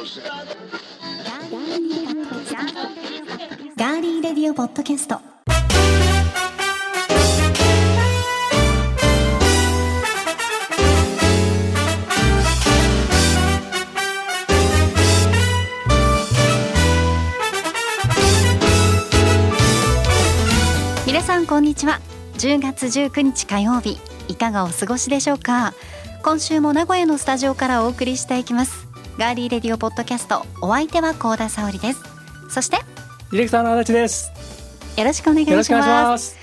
ガーリーレディオポッドキャスト。皆さんこんにちは。10月19日火曜日いかがお過ごしでしょうか？今週も名古屋のスタジオからお送りしていきます。ガーリーレディオポッドキャストお相手は高田沙織ですそしてディレクターの足立です。よろしくお願いします。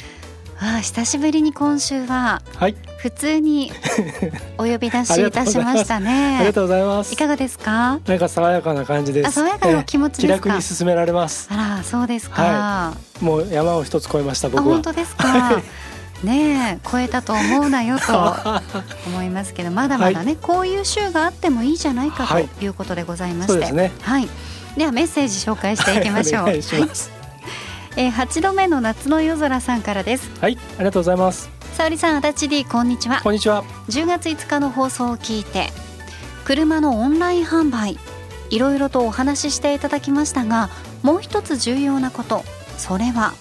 ああ久しぶりに今週ははい、普通に お呼び出しいたしましたありねがとうございます。いかがですか？なんか爽やかな感じです。あ爽やかな気持ち気楽に進められます。あらそうですか、はもう山を一つ越えましたあ僕は本。当ですか？ねえ超えたと思うなよと 思いますけどまだまだね、こういう週があってもいいじゃないかはいということでございまして、そうですね。はい。ではメッセージ紹介していきましょう。お願いします。えー、8度目の夏の夜空さんからです。はい、ありがとうございます。沙織さん、足立 D こんにちは。こんにちは。10月5日の放送を聞いて車のオンライン販売いろいろとお話ししていただきましたがもう一つ重要なことそれは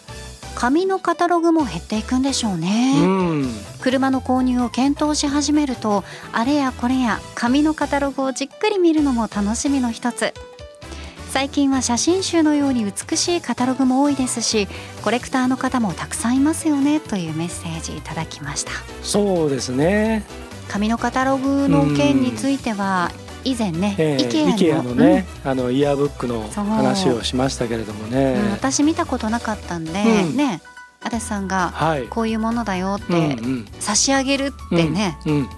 紙のカタログも減っていくんでしょうね、うん。車の購入を検討し始めるとあれやこれや紙のカタログをじっくり見るのも楽しみの一つ最近は写真集のように美しいカタログも多いですしコレクターの方もたくさんいますよねというメッセージいただきましたそうですね。紙のカタログの件については以前ね、ええ IKEA のね、あのイヤーブックの話をしましたけれどもうんね。うん私見たことなかったんで、うんね足立さんがはい。こういうものだよっうんてうん。差し上げるってね、うん。うん。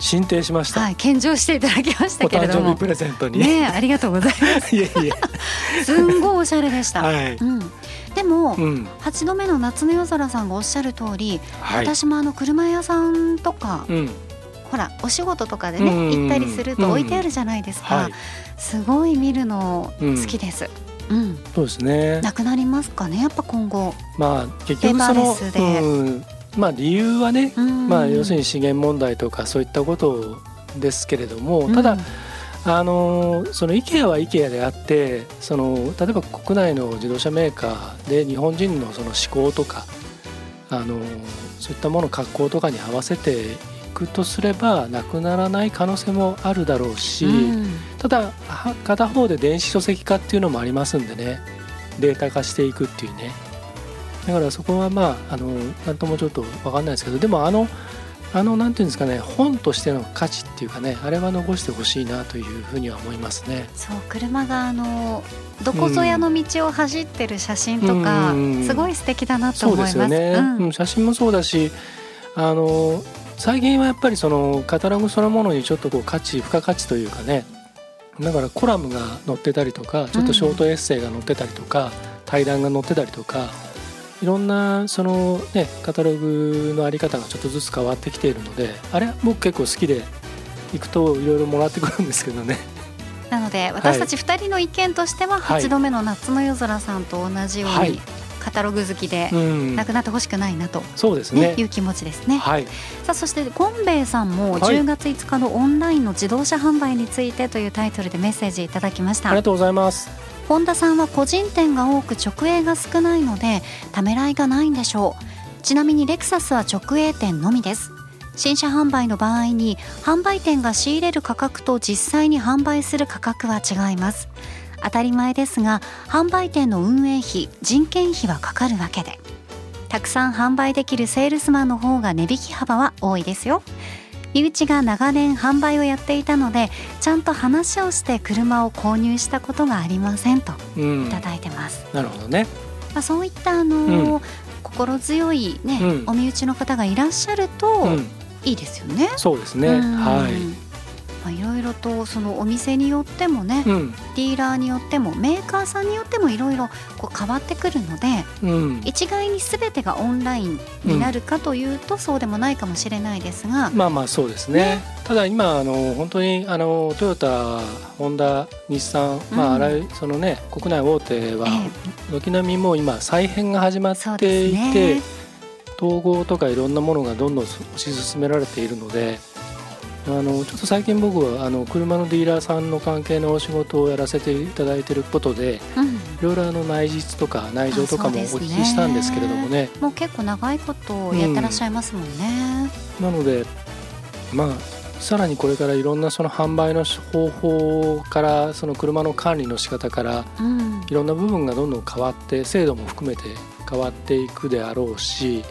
進呈しました。はい献上していただきましたおけれども誕生日プレゼントに。ねありがとうございます いえいえ。すんごいおしゃれでした、はい。うん、でも、うん。8度目の夏の夜空さんがおっしゃる通り、はい。私もあの車屋さんとか、うん。ほらお仕事とかでね、うん行ったりすると置いてあるじゃないですか、はい。すごい見るの好きです、うん。そうですね。なくなりますかねやっぱ今後、まあ結局そのうん、まあ理由はね、うん。まあ要するに資源問題とかそういったことですけれども、ただ、あのその IKEA は IKEA であってその例えば国内の自動車メーカーで日本人のその思考とかあのそういったもの格好とかに合わせていくとすればなくならない可能性もあるだろうし、うん。ただは片方で電子書籍化っていうのもありますんでね。データ化していくっていうね。だからそこはまああのなんともちょっと分かんないですけどでもあのあのなんていうんですかね本としての価値っていうかねあれは残してほしいなというふうには思いますね。そう車があのどこぞやの道を走ってる写真とか、うんすごい素敵だなと思います。ですよね、うん。うん写真もそうだしあの最近はやっぱりそのカタログそのものにちょっとこう価値付加価値というかね。だからコラムが載ってたりとかちょっとショートエッセイが載ってたりとか、対談が載ってたりとかいろんなそのねカタログのあり方がちょっとずつ変わってきているのであれは僕結構好きで行くといろいろもらってくるんですけどね。なので私たち2人の意見としてははい。8度目の夏の夜空さんと同じように、はいカタログ好きでうん。なくなってほしくないなと、そうですね。ねいう気持ちですね。はい、さあそしてゴンベイさんもはい。10月5日のオンラインの自動車販売についてというタイトルでメッセージいただきました。ありがとうございます。本田さんは個人店が多く直営が少ないのでためらいがないんでしょう。ちなみにレクサスは直営店のみです。新車販売の場合に販売店が仕入れる価格と実際に販売する価格は違います当たり前ですが販売店の運営費人件費はかかるわけでたくさん販売できるセールスマンの方が値引き幅は多いですよ身内が長年販売をやっていたのでちゃんと話をして車を購入したことがありませんとうんいただいてます、なるほどね。まあ、そういったあのー心強いね、うんお身内の方がいらっしゃるとうん、いいですよね。そうですね。うんはい。まあ、いろいろとそのお店によってもね、うん、ディーラーによってもメーカーさんによってもいろいろこう変わってくるのでうん、一概に全てがオンラインになるかというと、そうでもないかもしれないですが、まあまあそうですね。ただ今あの本当にあのトヨタ、ホンダ、日産、まうん。ああらゆるそのね国内大手はえ軒並みもう今再編が始まっていて、ね。統合とかいろんなものがどんどん推し進められているので、あのちょっと最近僕はあの車のディーラーさんの関係のお仕事をやらせていただいていることで、うん、いろいろあの内実とか内情とかもお聞きしたんですけれどもね、ね、もう結構長いことやってらっしゃいますもんね。うん、なのでまあさらにこれからいろんなその販売の方法からその車の管理の仕方から、うん、いろんな部分がどんどん変わって制度も含めて変わっていくであろうし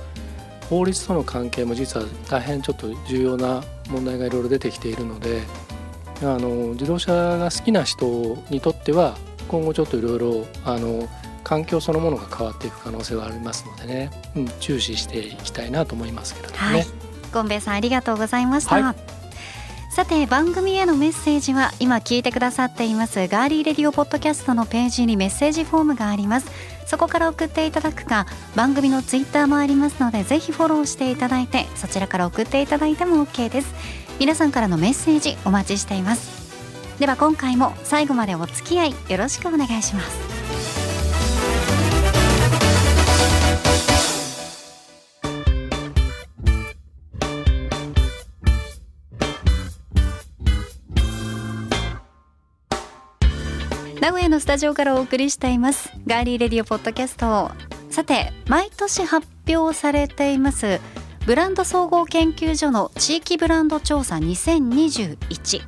法律との関係も実は大変ちょっと重要な問題がいろいろ出てきているのであの自動車が好きな人にとっては今後ちょっといろいろあの環境そのものが変わっていく可能性はありますのでね、うん、注視していきたいなと思いますけれどもね。はい、ゴンベイさんありがとうございました。はいさて番組へのメッセージは今聞いてくださっていますガーリーレディオポッドキャストのページにメッセージフォームがありますそこから送っていただくか番組のツイッターもありますのでぜひフォローしていただいてそちらから送っていただいても OK です。皆さんからのメッセージお待ちしています。では今回も最後までお付き合いよろしくお願いします。名古屋のスタジオからお送りしています。ガーリーレディオポッドキャスト。さて毎年発表されていますブランド総合研究所の地域ブランド調査2021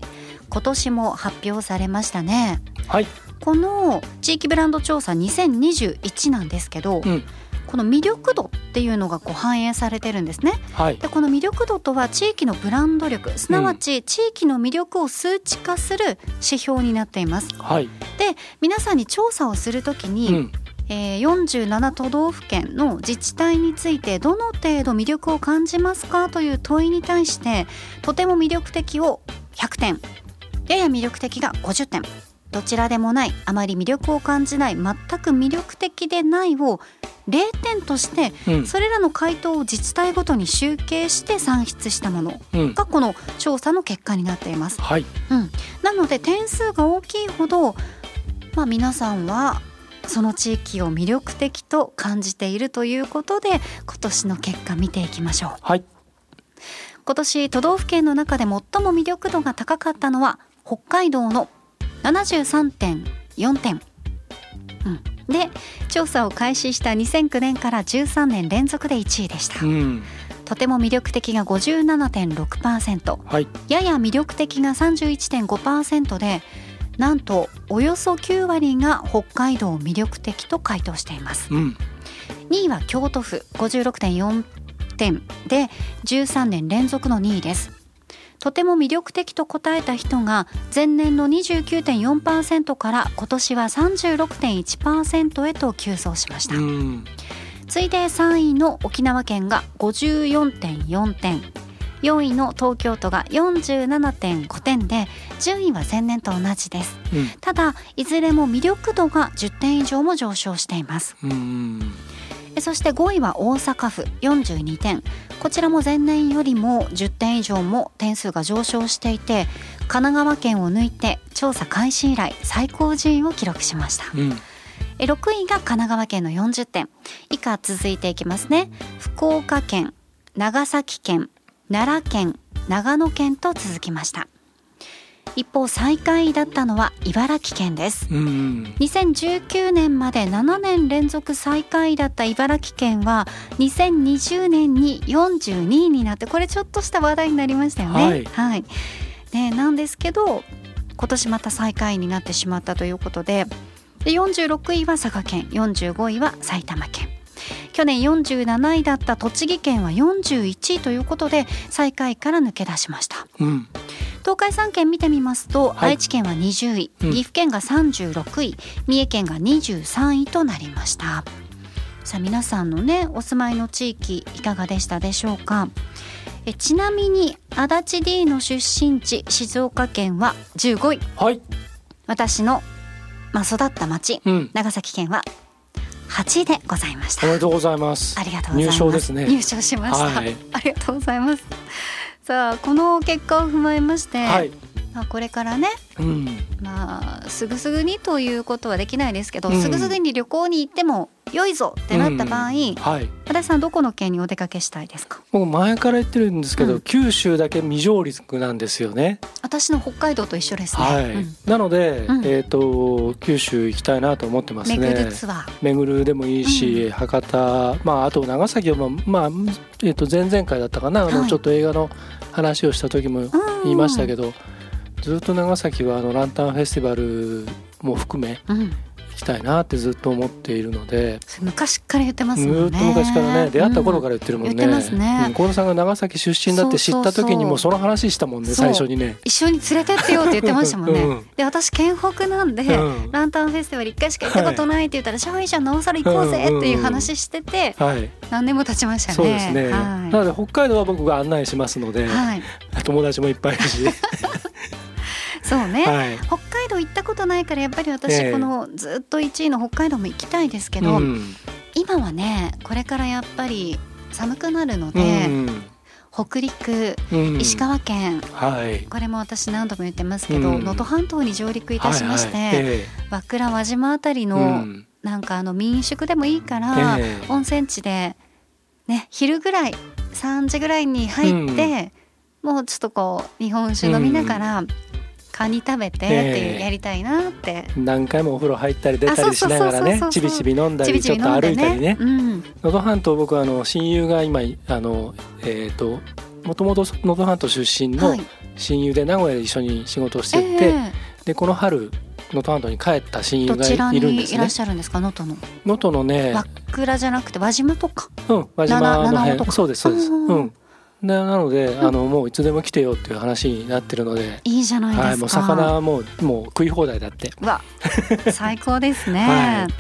今年も発表されましたね。はい。この地域ブランド調査2021なんですけど、うんこの魅力度っていうのがこう反映されてるんですね。はい、でこの魅力度とは地域のブランド力すなわち地域の魅力を数値化する指標になっています。はい、で皆さんに調査をするときに、うん。えー、47都道府県の自治体についてどの程度魅力を感じますかという問いに対してとても魅力的を100点やや魅力的が50点どちらでもないあまり魅力を感じない全く魅力的でないを0点として、うん、それらの回答を自治体ごとに集計して算出したものがこの調査の結果になっています。はい。うん、なので点数が大きいほど、まあ、皆さんはその地域を魅力的と感じているということで今年の結果見ていきましょう。はい。今年都道府県の中で最も魅力度が高かったのは北海道の73.4点、うん、で調査を開始した2009年から13年連続で1位でした、うん、とても魅力的が57.6%、はい、やや魅力的が31.5%でなんとおよそ9割が北海道魅力的と回答しています、うん、2位は京都府56.4点で13年連続の2位ですとても魅力的と答えた人が前年の29.4%から今年は36.1%へと急増しました、次いで3位の沖縄県が54.4点4位の東京都が47.5点で順位は前年と同じです、うん、ただいずれも魅力度が10点以上も上昇していますそして5位は大阪府42点。こちらも前年よりも10点以上も点数が上昇していて神奈川県を抜いて調査開始以来最高順位を記録しました、うん、6位が神奈川県の40点。以下続いていきますね。福岡県長崎県奈良県長野県と続きました一方最下位だったのは茨城県です、うん、2019年まで7年連続最下位だった茨城県は2020年に42位になってこれちょっとした話題になりましたよね。はい、はい、ねなんですけど今年また最下位になってしまったということでで46位は佐賀県45位は埼玉県。去年47位だった栃木県は41位ということで最下位から抜け出しました。うん東海3県見てみますと、はい、愛知県は20位、岐阜県が36位三重県が23位となりました。さあ皆さんのねお住まいの地域いかがでしたでしょうか？えちなみに足立 D の出身地静岡県は15位、はい、私の、まあ、育った町、うん、長崎県は8位でございました。おめでとうございます。ありがとうございます。入賞ですね。入賞しました、はい、ありがとうございますさあこの結果を踏まえまして、はい、まあ、これからね、うん、まあすぐすぐにということはできないですけど、うん、すぐすぐに旅行に行っても良いぞってなった場合、はい。和田さんどこの県にお出かけしたいですか？僕前から言ってるんですけど、うん。九州だけ未上陸なんですよね。私の北海道と一緒ですね、はい、うん。なので、うん。えっ、と九州行きたいなと思ってますね。巡るツアー。巡るでもいいし、博多まああと長崎はまあ、まあえっと前々回だったかな、あのはい。ちょっと映画の話をした時も言いましたけど、ずっと長崎はあのランタンフェスティバルも含めうん、行きたいなってずっと思っているので、昔から言ってますずもんね。っと昔からね出会った頃から言ってるもんね。言ってますね。うん、幸田さんが長崎出身だって知った時にもその話したもんね最初にね。一緒に連れてってよって言ってましたもんね、うん。で私県北なんで、うん。ランタンフェスティバル一回しか行ったことないって言ったら「シャイじゃんなおさら行こうぜ」っていう話しててはい、何年も経ちましたね。そうですね。はなので北海道は僕が案内しますので、い、はい、友達もいっぱいいるし、そうね、はい。北海道行ったことないからやっぱりえ私えこのずっと1位の北海道も行きたいですけど、うん。今はねこれからやっぱり寒くなるのうで、ん。北陸うん。石川県、はい。これも私何度も言ってますけどうん。能登、半島に上陸いたしまして、はいはい。え和倉輪島あたりえの、うん。なんかあの民宿でもいいから、ええ。温泉地でね昼ぐらい3時ぐらいに入って、もうちょっとこう日本酒飲みながら、カニ食べてっていうええやりたいなって、何回もお風呂入ったり出たりしながらねちびちび飲んだりちょっと歩いたりね。うん、能登半島僕はあの親友が今あのえっ、ともともと能登半島出身のはい。親友で名古屋で一緒に仕事をしてて、えでこの春能登半島に帰った親え友がいるんですね。いらっしゃるん。ですか能登の能登のね和倉じゃなくて輪島とか？うん輪島の辺。そうですそうです。うんうんななので、あのもういつでも来てよっていう話になってるので、いいじゃないですか、はい、もう魚はもうもう食い放題だって。うわ最高ですね、はい。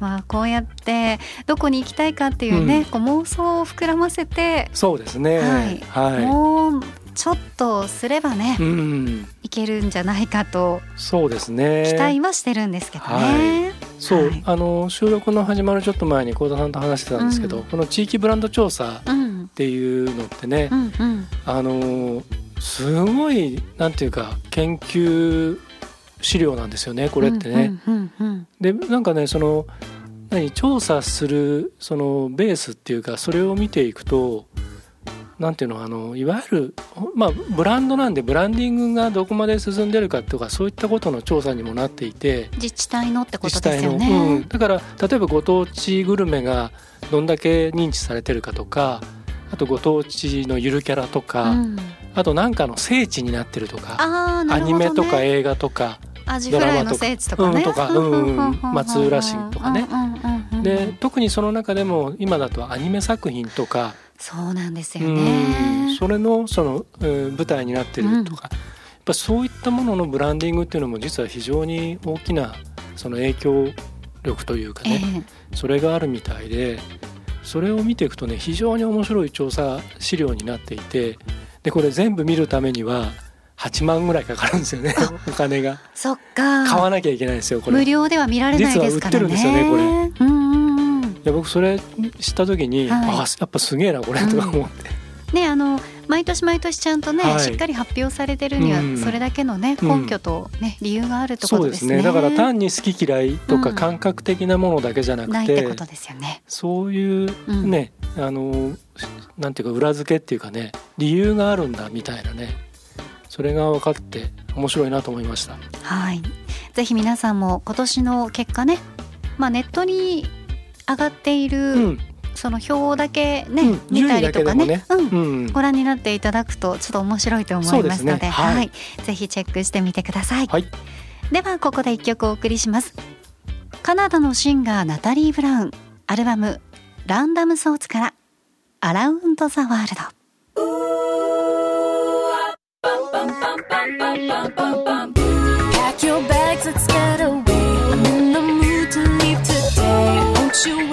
まあこうやってどこに行きたいかっていうね、うん。こう妄想を膨らませて、そうですね。はい。はもうちょっとすればね、い、うん。いけるんじゃないかと。そうですね。期待はしてるんですけどね。そう、はい。あの収録の始まるちょっと前に幸田さんと話してたんですけど、うん。この地域ブランド調査うんっていうのってねう、んうんあのすごいなんていうか研究資料なんですよねこれってね。でなんかねその何調査するそのベースっていうかそれを見ていくとなんていうのあのいわゆるまあブランドなんでブランディングがどこまで進んでるかとかそういったことの調査にもなっていて自治体のってことですよね。うん、だから例えばご当地グルメがどんだけ認知されてるかとかあとご当地のゆるキャラとか、うん。あとなんかの聖地になってるとか、ね。ニメとか映画とかアジフライの聖地とかね。ドラマとかうんとかうん松浦市とかね。うんうんうんうんで特にその中でも今だとアニメ作品とか、そうなんですようんね。それのその、えー舞台になってるとか、やっぱそういったもののブランディングっていうのも実は非常に大きなその影響力というかえね、え。それがあるみたいでそれを見ていくとね非常に面白い調査資料になっていてでこれ全部見るためには8万ぐらいかかるんですよねお金がそっか。買わなきゃいけないんですよこれ。無料では見られないですからね。実は売ってるんですよねこれうんうんうん。いや僕それ知った時に、はいあやっぱすげえなこれとか思って、ねあの毎年毎年ちゃんとね、はいしっかり発表されてるにはうんそれだけのね、うん根拠とね理由があるってこそうでとですすね。ねだから単に好き嫌いとかうん感覚的なものだけじゃなくて,、ないってことですよね。そういううんね、あのなんていうか裏付けっていうかね理由があるんだみたいなねそれが分かって面白いなと思いました。はい。ぜひ皆さんも今年の結果ね、まあネットに上がっている、うんその表だけね、うん見たりとかね。順位だうん。うん。ご覧になっていただくとちょっと面白いと思いますのでねはいはい、ぜひチェックしてみてください、はい。ではここで一曲お送りします。カナダのシンガーナタリー・ブラウン。アルバム「ランダム・ソーツ」から「アラウンド・ザ・ワールド」Pack your bags, let's get away. I'm in the mood to leave today. Don't you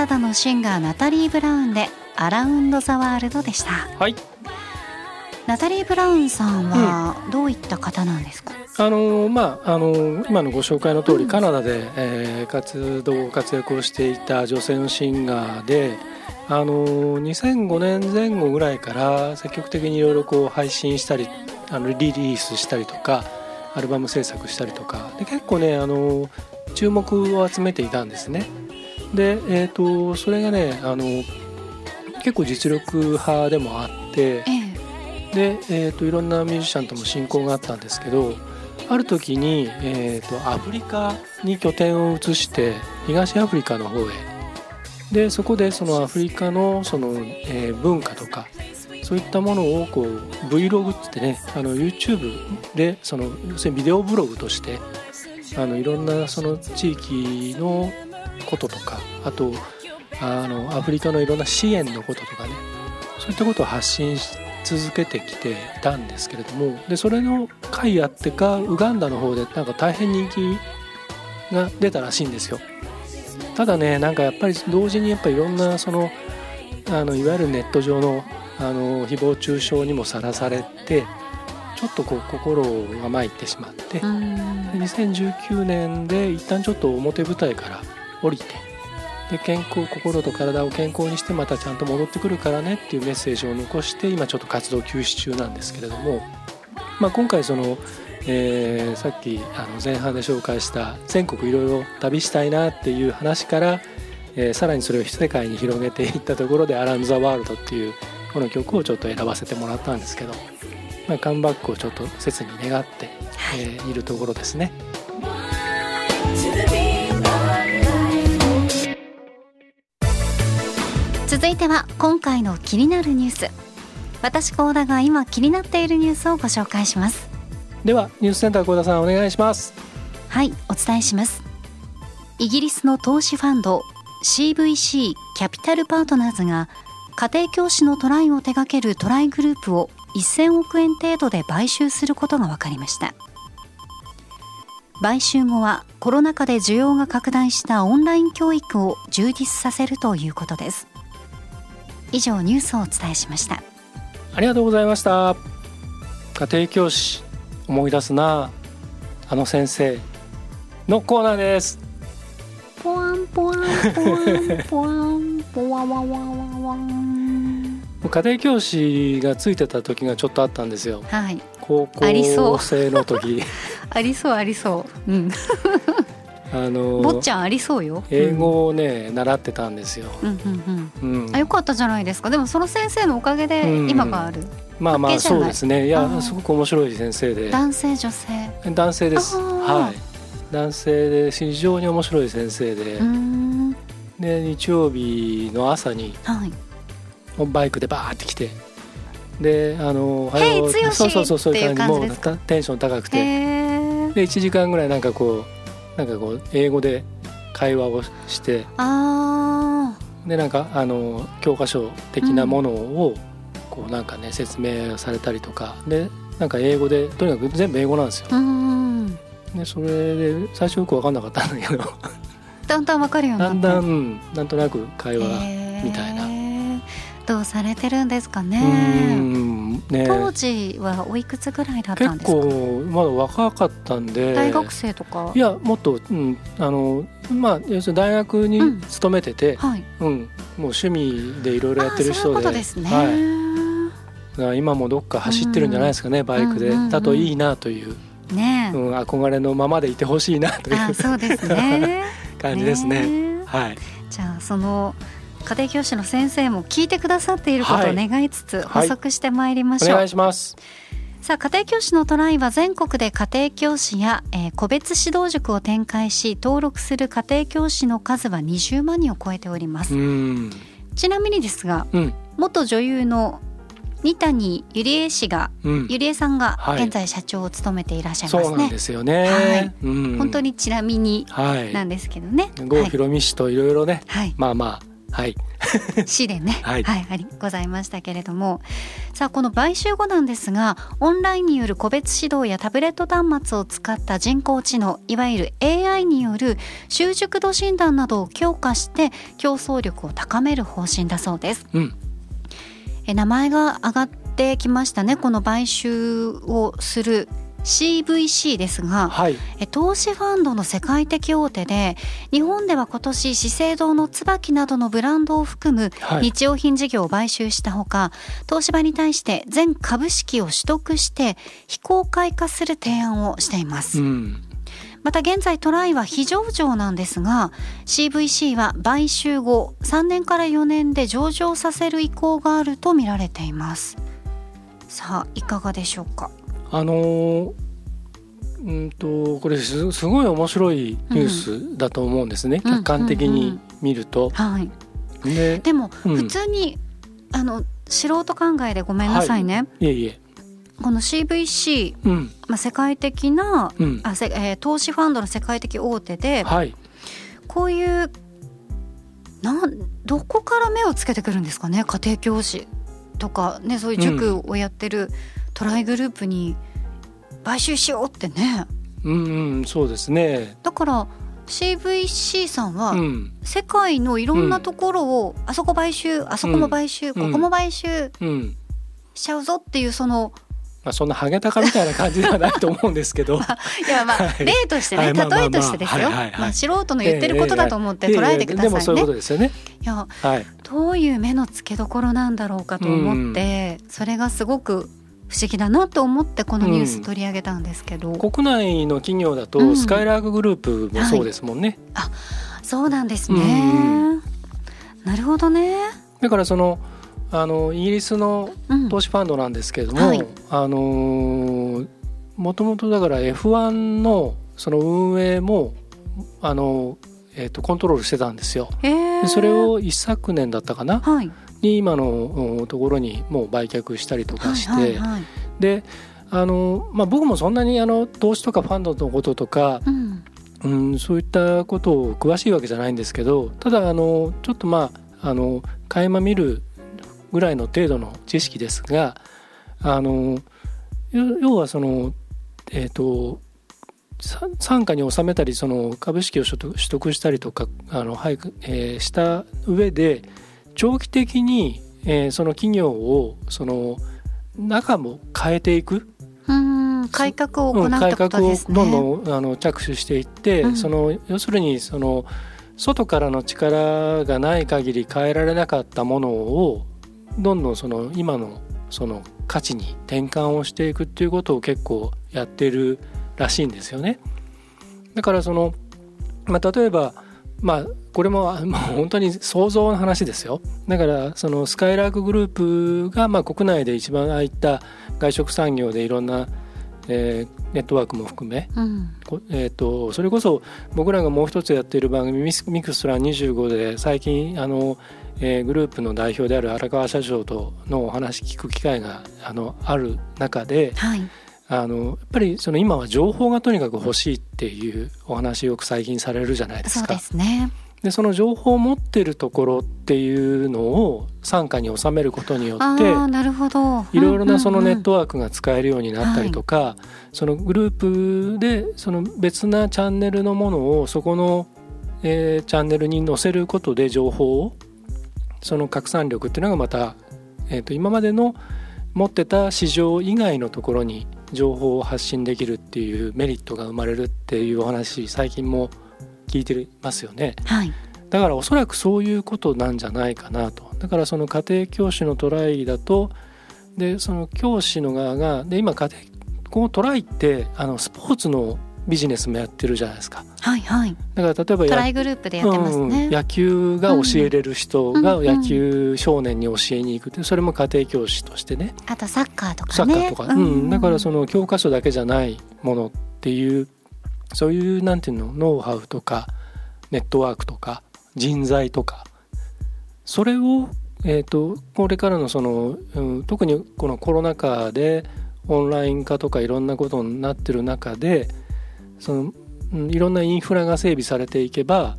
ナダのシンガーナタリー・ブラウンで「アラウンド・ザ・ワールド」でした。はい。ナタリー・ブラウンさんはどういった方なんですか、あのまああの今のご紹介の通り、うんカナダで、えー活動活躍をしていた女性のシンガーであの2005年前後ぐらいから積極的にいろいろこう配信したりあのリリースしたりとかアルバム制作したりとか。で結構ねあの注目を集めていたんですね。で、えー、とそれがねあの結構実力派でもあってええ。で、えー、といろんなミュージシャンとも親交があったんですけどある時に、えー、とアフリカに拠点を移して東アフリカの方へ。でそこでそのアフリカのその、えー文化とかそういったものをこう Vlog ってってねあの YouTube でその要するにビデオブログとしてあのいろんなその地域のこととかあとあのアフリカのいろんな支援のこととかね。そういったことを発信し続けてきていたんですけれどもでそれの回あってかウガンダの方でなんか大変人気が出たらしいんですよ。ただねなんかやっぱり同時にやっぱりいろんなそのあのいわゆるネット上のあの誹謗中傷にもさらされてちょっとこう心が参ってしまってうーん。で2019年で一旦ちょっと表舞台から降りてで健康心と体を健康にしてまたちゃんと戻ってくるからねっていうメッセージを残して今ちょっと活動休止中なんですけれども、まあ、今回その、えーさっきあの前半で紹介した全国いろいろ旅したいなっていう話から、えーさらにそれを世界に広げていったところで「アラン・ザ・ワールド」っていうこの曲をちょっと選ばせてもらったんですけど、まあ、カムバックをちょっと切に願って、えーいるところですね。続いては今回の気になるニュース。私高田が今気になっているニュースをご紹介します。ではニュースセンター幸田さんお願いします。はいお伝えします。イギリスの投資ファンド CVC キャピタルパートナーズが家庭教師のトライを手掛けるトライグループを1000億円程度で買収することが分かりました。買収後はコロナ禍で需要が拡大したオンライン教育を充実させるということです以上ニュースをお伝えしました。ありがとうございました。家庭教師思い出すな。あの先生のコーナーです。ポワンポワンポワンポワンポワワワワワン家庭教師がついてた時がちょっとあったんですよ。はい。高校生の時。ありそうありそう。うんあの坊ちゃんありそうよ。英語をね、習ってたんですよ、うん。うんうんうん。あ、よかったじゃないですか。でもその先生のおかげでうん。今がある、まあまあ関係じゃない。そうですね。いやすごく面白い先生で。男性女性。男性です。はい。男性で非常に面白い先生で、で日曜日の朝にはい。バイクでバーって来て。であのおはヘイよう剛そうそうそうそういう感じ。もうテンション高くへてえで1時間ぐらいなんかこうなんかこう英語で会話をしてあでなんかあの教科書的なものをこうなんかね説明されたりとかでなんか英語でとにかく全部英語なんですよ。でそれで最初よく分かんなかったんだけど。だんだんわかるようになってだんだん、うんなんとなく会話みたいなどうされてるんですかうねんね。当時はおいくつぐらいだったん結ですか？構まだ若かったんで。大学生とか？いやもっと、うん、あのまあ要するに大学にうん勤めてて、はい。うんもう趣味でいろいろやってるあーそうですね、はい、今もどっか走ってるんじゃないですかね、バイクで、うんうん。うんだといいなという、ねえ、うん、憧れのままでいてほしいなといあうそうですね。感じですね。ねはい、じゃあその家庭教師の先生も聞いてくださっていることを願いつつはい。補足してまいりましょう、お願いします。さあ家庭教師のトライは全国で家庭教師や、えー個別指導塾を展開し登録する家庭教師の数は20万人を超えております、うん、ちなみにですがうん、元女優の二谷ゆりえ氏がうん、ゆりえさんがはい。現在社長を務めていらっしゃいますね、そうなんですよね。はい。うん、本当にちなみにはい。なんですけどね、郷はい、ひろみ氏といろいろね、はい。まあまあはい。市でね、はい。ありございましたけれども。さあこの買収後なんですがオンラインによる個別指導やタブレット端末を使った人工知能いわゆる AI による習熟度診断などを強化して競争力を高める方針だそうです。うん。え名前が上がってきましたねこの買収をする CVC ですが、はい。え投資ファンドの世界的大手で日本では今年資生堂の椿などのブランドを含むはい。日用品事業を買収したほか、東芝に対して全株式を取得して非公開化する提案をしています、うん。また現在トライは非上場なんですが CVC は買収後3年から4年で上場させる意向があると見られています。さあいかがでしょうか？あのーうんとこれすすごい面白いニュースだと思うんですね、うん客観的に見ると。はい。ででもうん。普通に、あの素人考えでごめんなさいね、いえいえ。この CVC、うん。まあ、世界的なうん。あせ、えー投資ファンドの世界的大手ではい。こういうなんどこから目をつけてくるんですかね。家庭教師とかねそういう塾をやってるトライグループに買収しようってね。うんうんそうですね。だから CVC さんはうん。世界のいろんなところを、あそこ買収あそこも買収、ここも買収うん。しちゃうぞっていうそのまあそんなハゲタカみたいな感じではないと思うんですけど。いやまあはい。例としてね、例えとしてですよ、まあ素人の言ってることだと思って捉えてくだでもそういうさいね。ことですよね。いやはい。どういう目の付けどころなんだろうかと思って、それがすごく不思議だなと思ってこのニュース取り上げたんですけど、国内の企業だと、うん。スカイラークグループもそうですもんね、そうなんですね、うんなるほどね、だからそのあのイギリスのうん、投資ファンドなんですけれども、はい。あのもともとだから F1 のその運営もあの、えー、とコントロールしてたんですよ。へー。でそれを一昨年だったかな？はいに今のうんところにもう売却したりとかして、はいはいはい。であの、まあ、僕もそんなにあの投資とかファンドのこととか、うん。うん、そういったことを詳しいわけじゃないんですけどただあのちょっとまああの垣間見るぐらいの程度の知識ですがあの要要はそのえっ、とさ傘下に収めたりその株式を取得取得したりとかあの、はいえーした上で長期的に、えーその企業をその中も変えていくうん改革を行って改革をことですね。どんどんあの着手していって、うんその要するにその外からの力がない限り変えられなかったものをどんどんその今のその価値に転換をしていくっていうことを結構やってるらしいんですよね。だからその、まあ、例えばまあこれももう本当に想像の話ですよ。だからそのスカイラークグループがまあ国内で一番ああいった外食産業でいろんな、えーネットワークも含め、うん。こえー、とそれこそ僕らがもう一つやっている番組ミスミクストラ25で最近あの、えーグループの代表である荒川社長とのお話聞く機会があのある中ではいあのやっぱりその今は情報がとにかく欲しいっていうお話よく最近されるじゃないですか。そうですね。でその情報を持ってるところっていうのを傘下に収めることによあってあなるほど。いろいろなそのネット。トワークが使えるようになったりとか、そのグループでその別なチャンネルのものをそこの、えーチャンネルに載せることで情報をその拡散力っていうのがまた、えー、と今までの持ってた市場以外のところに情報を発信できるっていうメリットが生まれるっていうお話最近も聞いてますよね。はい。だからおそらくそういうことなんじゃないかなとだからその家庭教師のトライだとでその教師の側がで今家庭このトライってあのスポーツのビジネスもやってるじゃないですか。はいはい。だから例えばトラやイグループでやってますね。うん野球が教えれる人が野球少年に教えに行くってそれも家庭教師としてね。あとサッカーとかサね。ッカーとか、うん。だからその教科書だけじゃないものっていうそういうなんていうの？ノウハウとかネットワークとか人材とか。それを、えー、とこれからのその、うん、特にこのコロナ禍でオンライン化とかいろんなことになってる中でその、うんいろんなインフラが整備されていけば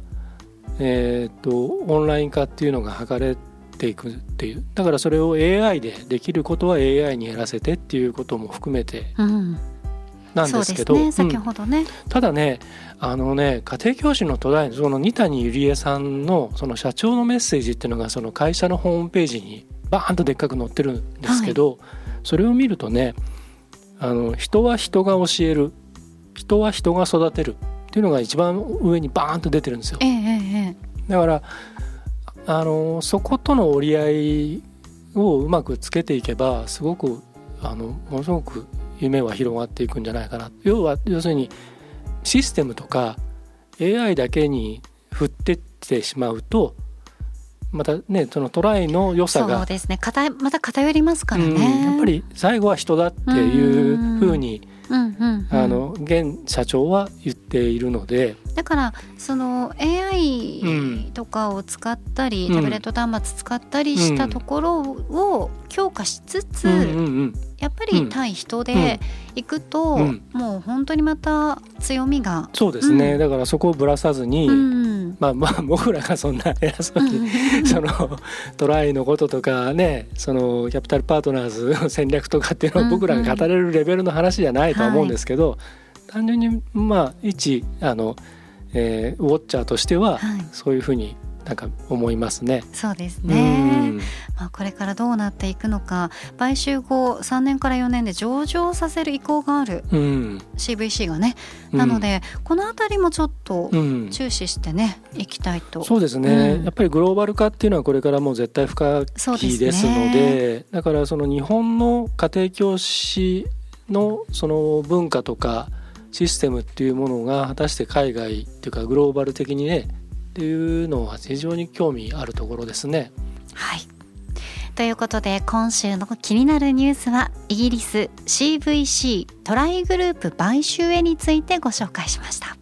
えー、とオンライン化っていうのが図れていくっていう。だからそれを AI でできることは AI にやらせてっていうことも含めてうん、なんですけど。先うん。ほどね、ただねあのね家庭教師の途絶えのその二谷ゆりえさんのその社長のメッセージっていうのがその会社のホームページにバーンとでっかく載ってるんですけど、それを見るとねあの人は人が教える人は人が育てるっていうのが一番上にバーンと出てるんですよ。だからあのそことの折り合いをうまくつけていけばすごくあのものすごく夢は広がっていくんじゃないかな。要は要するにシステムとか AI だけに振ってってしまうとまたねそのトライの良さそうがですね。偏また偏りますからね、うんやっぱり最後は人だっていうふうにうんうんうん。あの現社長は言っているので、だからその AI とかを使ったり、うんタブレット端末使ったりしたところを強化しつつ、うんうんうん。やっぱり対人でいくと、うん。もう本当にまた強みが、そうですね、うん。だからそこをぶらさずに、うんまあまあ 僕らがそんな偉そうに、そのトライのこととかねそのキャピタルパートナーズの 戦略とかっていうのを僕らが語れるレベルの話じゃないとは思うんですけど、単純にまあ一あの、えーウォッチャーとしてははい。そういうふうになんか思いますね。そうですうね、ん。まあ、これからどうなっていくのか。買収後3年から4年で上場させる意向があるうん。CVC がね、うんなのでこの辺りもちょっとうん。注視してね、いきたいと。そうですね、うん。やっぱりグローバル化っていうのはこれからもう絶対不可避ですのねでだからその日本の家庭教師のその文化とかシステムっていうものが果たして海外っていうかグローバル的にねっていうのは非常に興味あるところですね。はい。ということで今週の気になるニュースはイギリス CVC トライグループ買収へについてご紹介しました。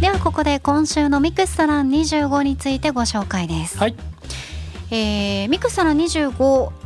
ではここで今週のミクストラン25についてご紹介です。はい、えーミクストラン25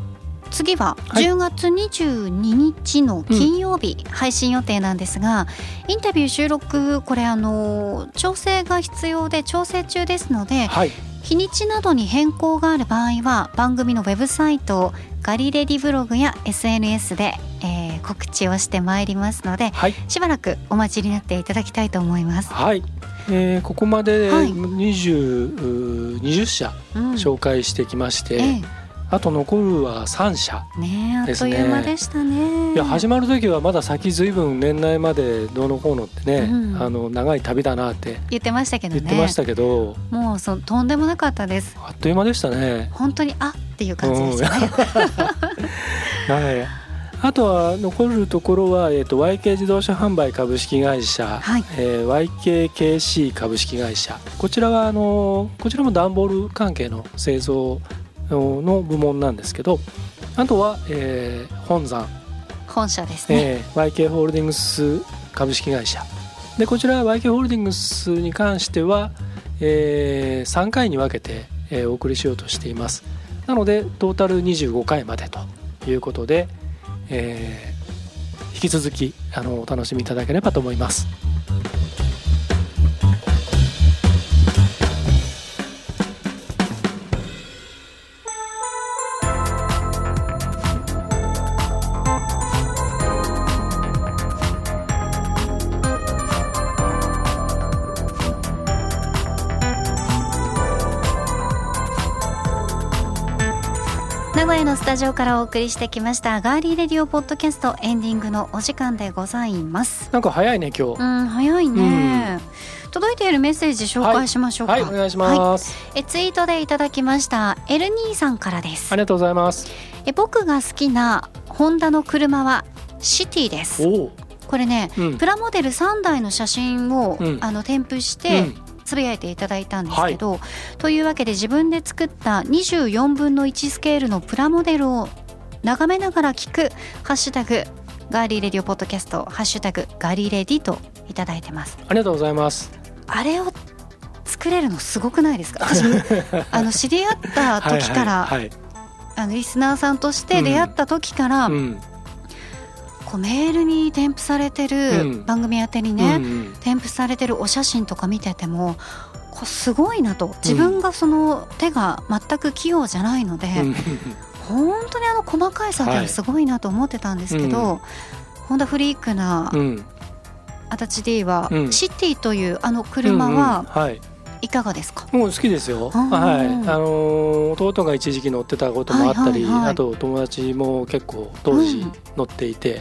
次ははい。10月22日の金曜日配信予定なんですが、インタビュー収録これあの調整が必要で調整中ですのではい、日にちなどに変更がある場合は番組のウェブサイトガリレディブログや SNS で、えー告知をしてまいりますのではい、しばらくお待ちになっていただきたいと思います。はい、えーここまではい。20、20社うん。紹介してきまして、えあと残るは3社。えねえあっですねという間でしたね。いや始まる時はまだ先ずいぶん年内までどうのこうのってね、うんあの長い旅だなって言ってましたけどね。言ってましたけど、もうそとんでもなかったです。あっという間でしたね。本当にあっていう感じでしたね。はい。あとは残るところは、えー、と YK 自動車販売株式会社、はいえー YKKC 株式会社こちらはあのこちらも段ボール関係の製造の部門なんですけどあとは、えー本山、本社ですね。えー YK ホールディングス株式会社。でこちら YK ホールディングスに関しては、え3回に分けて、えーお送りしようとしています。なのでトータル25回までということで、えー引き続きあのお楽しみいただければと思いますタジオからお送りしてきましたガーリーレディオポッドキャストエンディングのお時間でございます。なんか早いね今日うん早いね。届いているメッセージ紹介しましょうか。はいお願いします、えツイートでいただきましたエルニーさんからですあ。りがとうございますえ僕が好きなホンダの車はシティです。おおこれね、うんプラモデル3台の写真を、うんあの添付して、うんつぶやいていただいたんですけど、というわけで自分で作った24分の1スケールのプラモデルを眺めながら聞く「ハッシュタグガーリーレディオポッドキャスト」「ハッシュタグガーリーレディ」といただいてます。ありがとうございます。あれを作れるのすごくないですか？私 あの知り合った時から、はいはいあのリスナーさんとして出会った時から、はいうんこうメールに添付されてうるん。番組宛てにね、うんうん。添付されてるお写真とか見ててもこうすごいなと。自分がその手が全く器用じゃないので、うん。本当にあの細かい作業はい。すごいなと思ってたんですけど、うん。ホンダフリークなうん。足立 D は、うん。シティというあの車はうんうん。はいいかがですか、もう好きですよ。はい、あのー弟が一時期乗ってたこともあったり、あと友達も結構当時うん。乗っていて、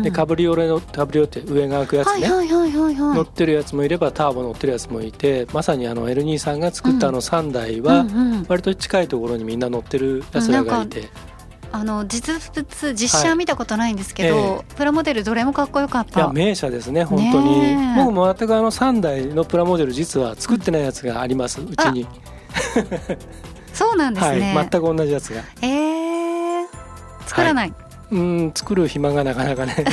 でカブリオレのカブリオって上が開くやつね、乗ってるやつもいればターボ乗ってるやつもいて、まさにあの L2 さんが作ったあの3台は割と近いところにみんな乗ってるやつらがいて、あの実物実写は見たことないんですけど、はいえプラモデルどれもかっこよかっいやた。名車ですね本当に、ねえ僕も全くあの3台のプラモデル実は作ってないやつがありますうちに、そうなんですね。はい、全く同じやつが。えー、作らない。うん作る暇がなかなかね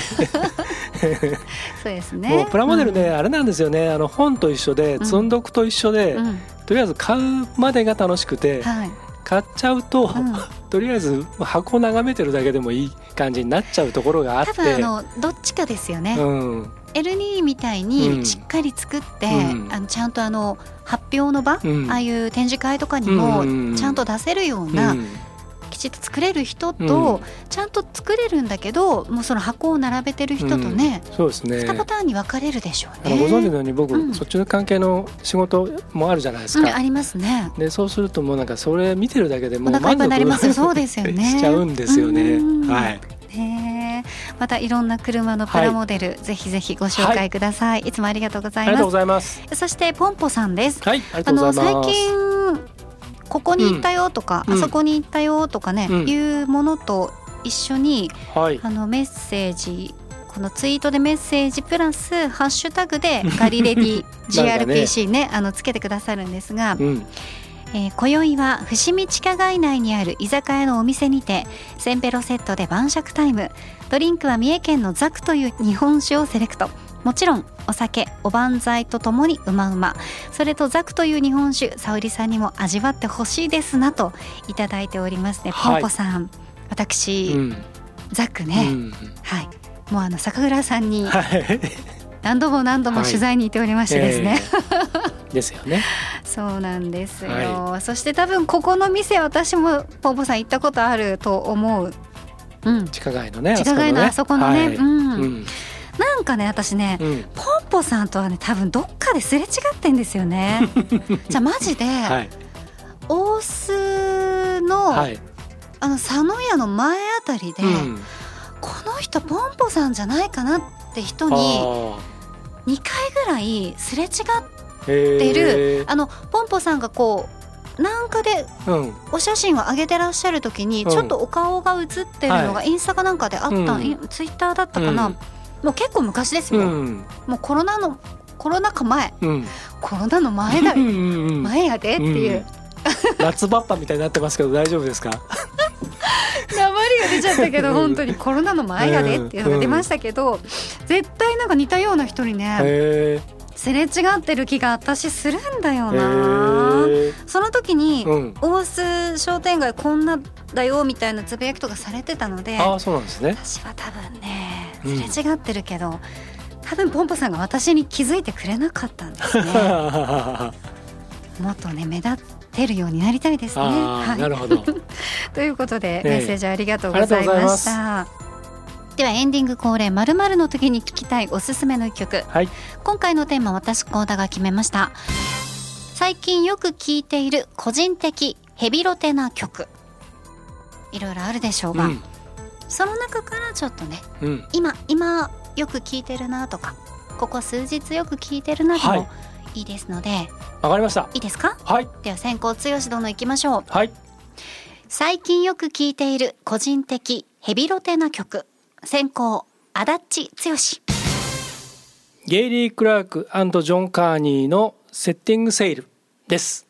そうですね。もうプラモデルね、あれなんですよねあの本と一緒でうん積んどくと一緒で、うん、うんとりあえず買うまでが楽しくて、はい。買っちゃうと、うん。とりあえず箱を眺めてるだけでもいい感じになっちゃうところがあって。多分あのどっちかですよね。うん、L2 みたいうにん。しっかり作って、うん。あのちゃんとあの発表の場、うん。ああいう展示会とかにうんもちゃんと出せるような、うんきちっと作れる人と、ちゃんと作れるんだけどもうその箱を並べてる人とね、うん。そうですね。2パターンに分かれるでしょうね。ご存知のように僕、うん。そっちの関係の仕事もあるじゃないですか、うん、ありますね。でそうするともうなんかそれ見てるだけでもうお腹いっぱいになりますよ。そうですよね。しちゃうんですよね。うん。はい。またいろんな車のプラモデル、ぜひぜひご紹介ください、い、つもありがとうございます。ありがとうございます。そしてポンポさんです。はいありがあとうございます。の最近ここに行ったよとか、うん。あそこに行ったよとかね、うん。いうものと一緒にはい。あのメッセージこのツイートでメッセージプラスハッシュタグで ガリレディなんかね。GRPC ねあのつけてくださるんですが、うん。えー今宵は伏見地下街内にある居酒屋のお店にてセンペロセットで晩酌タイム。ドリンクは三重県のザクという日本酒をセレクトもちろんお酒おばんざいとともにうまうま。それとザクという日本酒沙織さんにも味わってほしいですなといただいておりますね、はい。ポンポさん私、うん。ザクね、うん。はい。もうあの酒蔵さんにはい。何度も何度も取材に行っておりましてですね、えーですよね。そうなんですよ、はそして多分ここの店私もポンポさん行ったことあると思う。うん。地下街のね。地下街のあそこのね、はい。うん。うんなんかね私ねうん。ポンポさんとはね多分どっかですれ違ってんですよね。じゃあマジで、はい。大須の、はい。あの佐野屋の前あたりで、うん。この人ポンポさんじゃないかなって人にあ2回ぐらいすれ違ってるー。あのポンポさんがこうなんかでうん。お写真を上げてらっしゃる時にうん。ちょっとお顔が映ってるのがはインスタかなんかであった、ツイッターだったかな、うんもう結構昔ですよ、うん。もうコロナのコロナ禍前。うん。コロナの前だよ。前やでっていう、うん夏バッパみたいになってますけど大丈夫ですか？名前が出ちゃったけど本当に。コロナの前やでっていうのが出ましたけど、絶対なんか似たような人にねへすれ違ってる気が私するんだよな。えその時に、うん。大須商店街こんなだよみたいなつぶやきとかされてたのでああそうなんですね。私は多分ねうんすれ違ってるけど、多分ポンポさんが私に気づいてくれなかったんですね。もっとね目立ってるようになりたいですね。あはい、あなるほど。ということで、ええ。メッセージありがとうございました。ではエンディング恒例まるまるの時に聞きたいおすすめの一曲。はい。今回のテーマ私コーダが決めました。最近よく聴いている個人的ヘビロテな曲。いろいろあるでしょうが、うんその中からちょっとねうん。今今よく聴いてるなとかここ数日よく聴いてるなではい。もいいですので、わかりました。い、いですか？はい。では先行剛殿行きましょう。はい。最近よく聴いている個人的ヘビロテな曲。先行足立剛。ゲイリー・クラークジョン・カーニーのセッティングセールです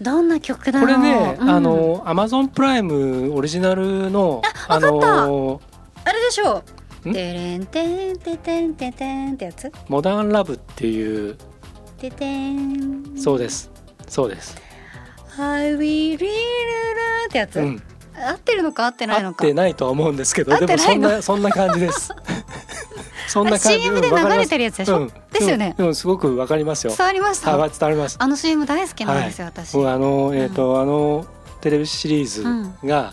どんな曲だこれね、うん。あのアマゾンプライムオリジナルのあのあれでしょ？う。ん？てれんてんててんててんってやつ？モダンラブっていう。ててん。そうです。そうです。I will ってやつ？うん。合ってるのか合ってないのか？合ってないとは思うんですけどでもそんなそんな感じです。そんな感じ。CM で流れてるやつでしょ？うんですよね。うんうんすごくわかりますよ。伝わりました？はい伝わります。あの CM 大好きなんですよ、私。僕あのえっ、と、あのテレビシリーズが、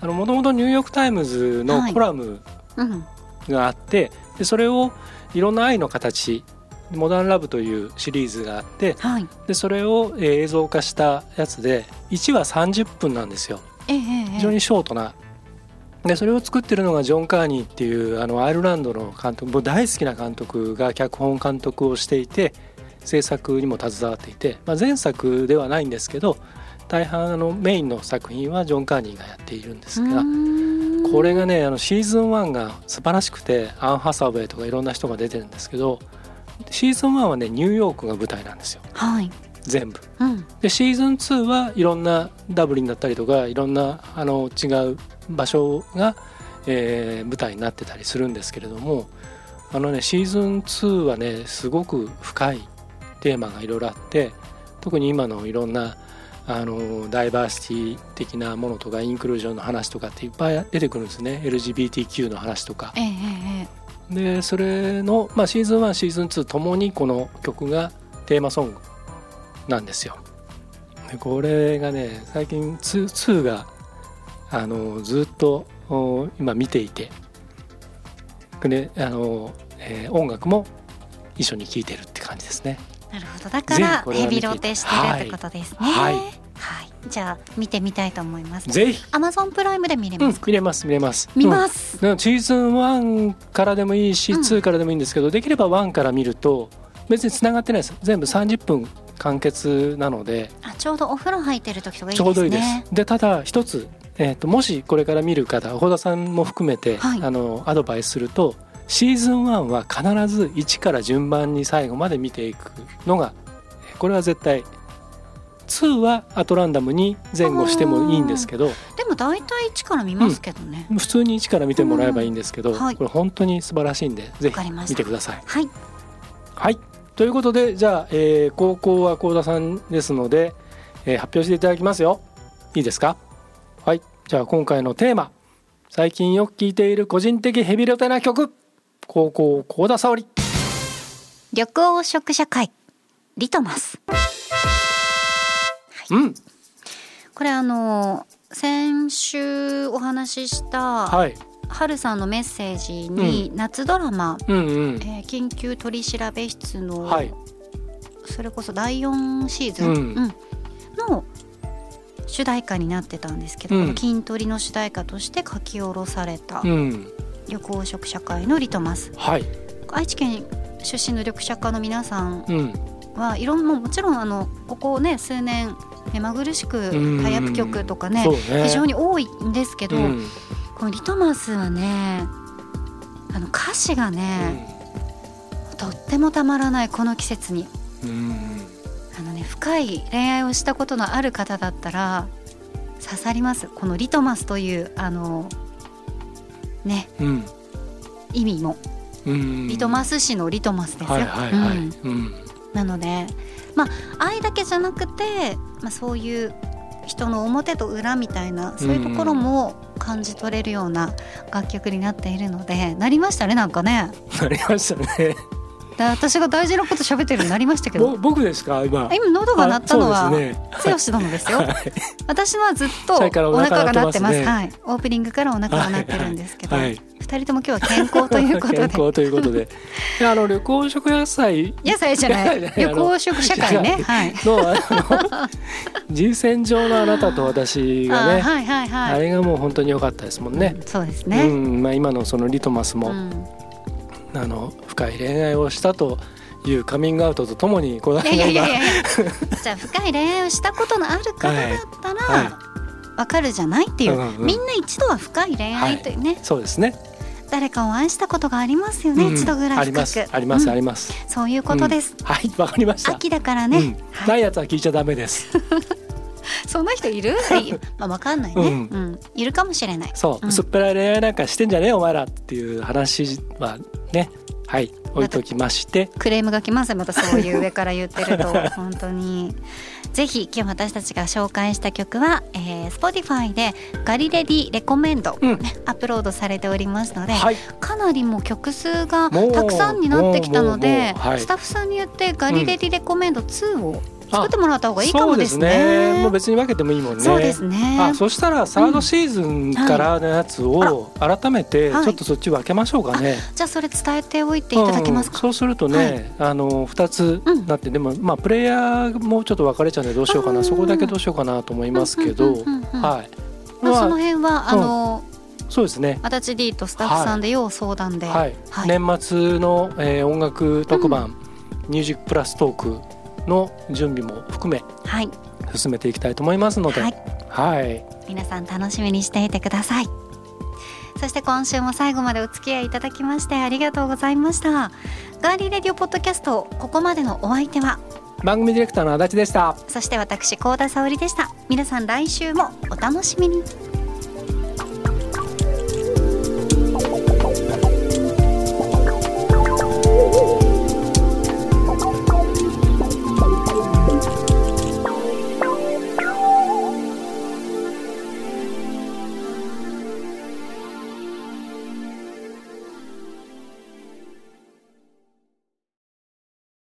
あのもともとニューヨークタイムズのコラムうん。があって、でそれをいろんな愛の形モダンラブというシリーズがあってはい。でそれを、えー映像化したやつで1話30分なんですよ。ええええ。非常にショートな。でそれを作ってるのがジョン・カーニーっていうあのアイルランドの監督僕大好きな監督が脚本監督をしていて制作にも携わっていて、まあ、前作ではないんですけど大半あのメインの作品はジョン・カーニーがやっているんですがこれがねあのシーズン1が素晴らしくてアン・ハサウェイとかいろんな人が出てるんですけどシーズン1はねニューヨークが舞台なんですよ。はい。全部。うん。でシーズン2はいろんなダブリンだったりとかいろんなあの違う場所が、えー舞台になってたりするんですけれどもあのねシーズン2はねすごく深いテーマがいろいろあって特に今のいろんなあのダイバーシティ的なものとかインクルージョンの話とかっていっぱい出てくるんですね。LGBTQ の話とか。ええでそれの、まあ、シーズン1シーズン2ともにこの曲がテーマソングなんですよ。でこれがね最近 2, 2があのずっとお今見ていて。であの、えー音楽も一緒に聴いてるって感じですね。なるほど。だかぜらヘビロテしてるってことですね。はい。はい。じゃあ見てみたいと思います。ぜひ、アマゾンプライムで見れうんます、か、見れます見れます。見ます、うん、シーズン1からでもいいし、うん。2からでもいいんですけどできれば1から見ると別につながってないです。全部30分完結なので。あちょうどお風呂入ってる時とかいいちょうどいいです。ですねでただ一つ、えー、ともしこれから見る方小田さんも含めて、はい。あのアドバイスするとシーズン1は必ず1から順番に最後まで見ていくのがえーこれは絶対2はアトランダムに前後してもいいんですけどでも大体1から見ますけどね、普通に1から見てもらえばいいんですけど、うん。はい。これ本当に素晴らしいんでぜひ見てください。はい。はい。ということでじゃあ、えー高校は幸田さんですので、えー発表していただきますよ。いいですか？はいじゃあ今回のテーマ最近よく聴いている個人的ヘビロテな曲高校幸田沙織。緑黄色社会リトマス。うん。これあの先週お話ししたはい。はるさんのメッセージに夏ドラマ、うんうん。えー緊急取調べ室の、はい。それこそ第4シーズン、うん。うん。の主題歌になってたんですけど、うん。筋トリの主題歌として書き下ろされたうん。緑黄色社会のリトマス。はい。愛知県出身の緑社家の皆さんうん。はいろんなもちろんあのここね数年目まぐるしくうん。タイアップ曲とかねね。非常に多いんですけど、うん。このリトマスはねあの歌詞がね、とってもたまらないこの季節に。うんあのね深い恋愛をしたことのある方だったら刺さります。このリトマスというあのね。うん。意味も。うん。リトマス紙のリトマスですよ、なのでまあ愛だけじゃなくて、まあ、そういう人の表と裏みたいなそういうところも感じ取れるような楽曲になっているのでなりましたねなんかね。なりましたね で私が大事なこと喋ってるようになりましたけど。ぼ僕ですか？今。今喉が鳴ったのは剛殿ですよ。はい。私はずっとおお腹腹が鳴ってます。ね。はい、オープニングからお腹が鳴ってるんですけど、はい。はい。二人とも今日は健康ということで。健康ということで。あの緑黄色野菜。野菜じゃない。いやいや緑黄色社会ね。はい。のあの人選上のあなたと私がねあはいはいはい。あれがもう本当に良かったですもんね。そうですうね、んまあ、今のそのリトマスも、うんあの深い恋愛をしたというカミングアウトとともにこのいやいやいやい今や。じゃあ深い恋愛をしたことのある方だったら、はい。はわかるじゃないっていう、うんうんみんな一度は深い恋愛というね、そうですね。誰かを愛したことがありますよね、うん。一度ぐらいあります。あります、うん。あります。そういうことです、はい。わかりました。秋だからね、うん。はい。ないやつは聞いちゃダメです。そんな人いる？い。まあわかんないね、ううん。んいるかもしれない。そう、うん。すっぺらい恋愛なんかしてんじゃねえお前らっていう話はね。はい。置いときまして。クレームが来ますよ。またそういう上から言ってると。本当に。ぜひ今日私たちが紹介した曲は、えー、Spotify でガリレディレコメンド、うん。アップロードされておりますので、はい。かなりもう曲数がたくさんになってきたのではい。スタッフさんに言ってガリレディレコメンド2を作ってもらった方がいいかもですそうですね。ねもう別に分けてもいいもんね。そうですね。あそしたらサードシーズンからのやつを改めてちはいょっとそっち分けましょうかね。じゃあそれ伝えておいていただけますか？うん。そうするとね、あの2つうん。なって、でもまあプレイヤーもちょっと分かれちゃうんでどうしようかな、うん。そこだけどうしようかなと思いますけど、はい、まあ、そのまあ辺はあの、そうですね。アタチ D とスタッフさんで要相談で、はい、はい。年末の、えー音楽特番、ミュージックプラストークの準備も含めはい、進めていきたいと思いますので、はい。はい、皆さん楽しみにしていてください。そして今週も最後までお付き合いいただきましてありがとうございました。ガーリーレディオポッドキャストここまでのお相手は？番組ディレクターの足立でした。そして私高田沙織でした。皆さん来週もお楽しみに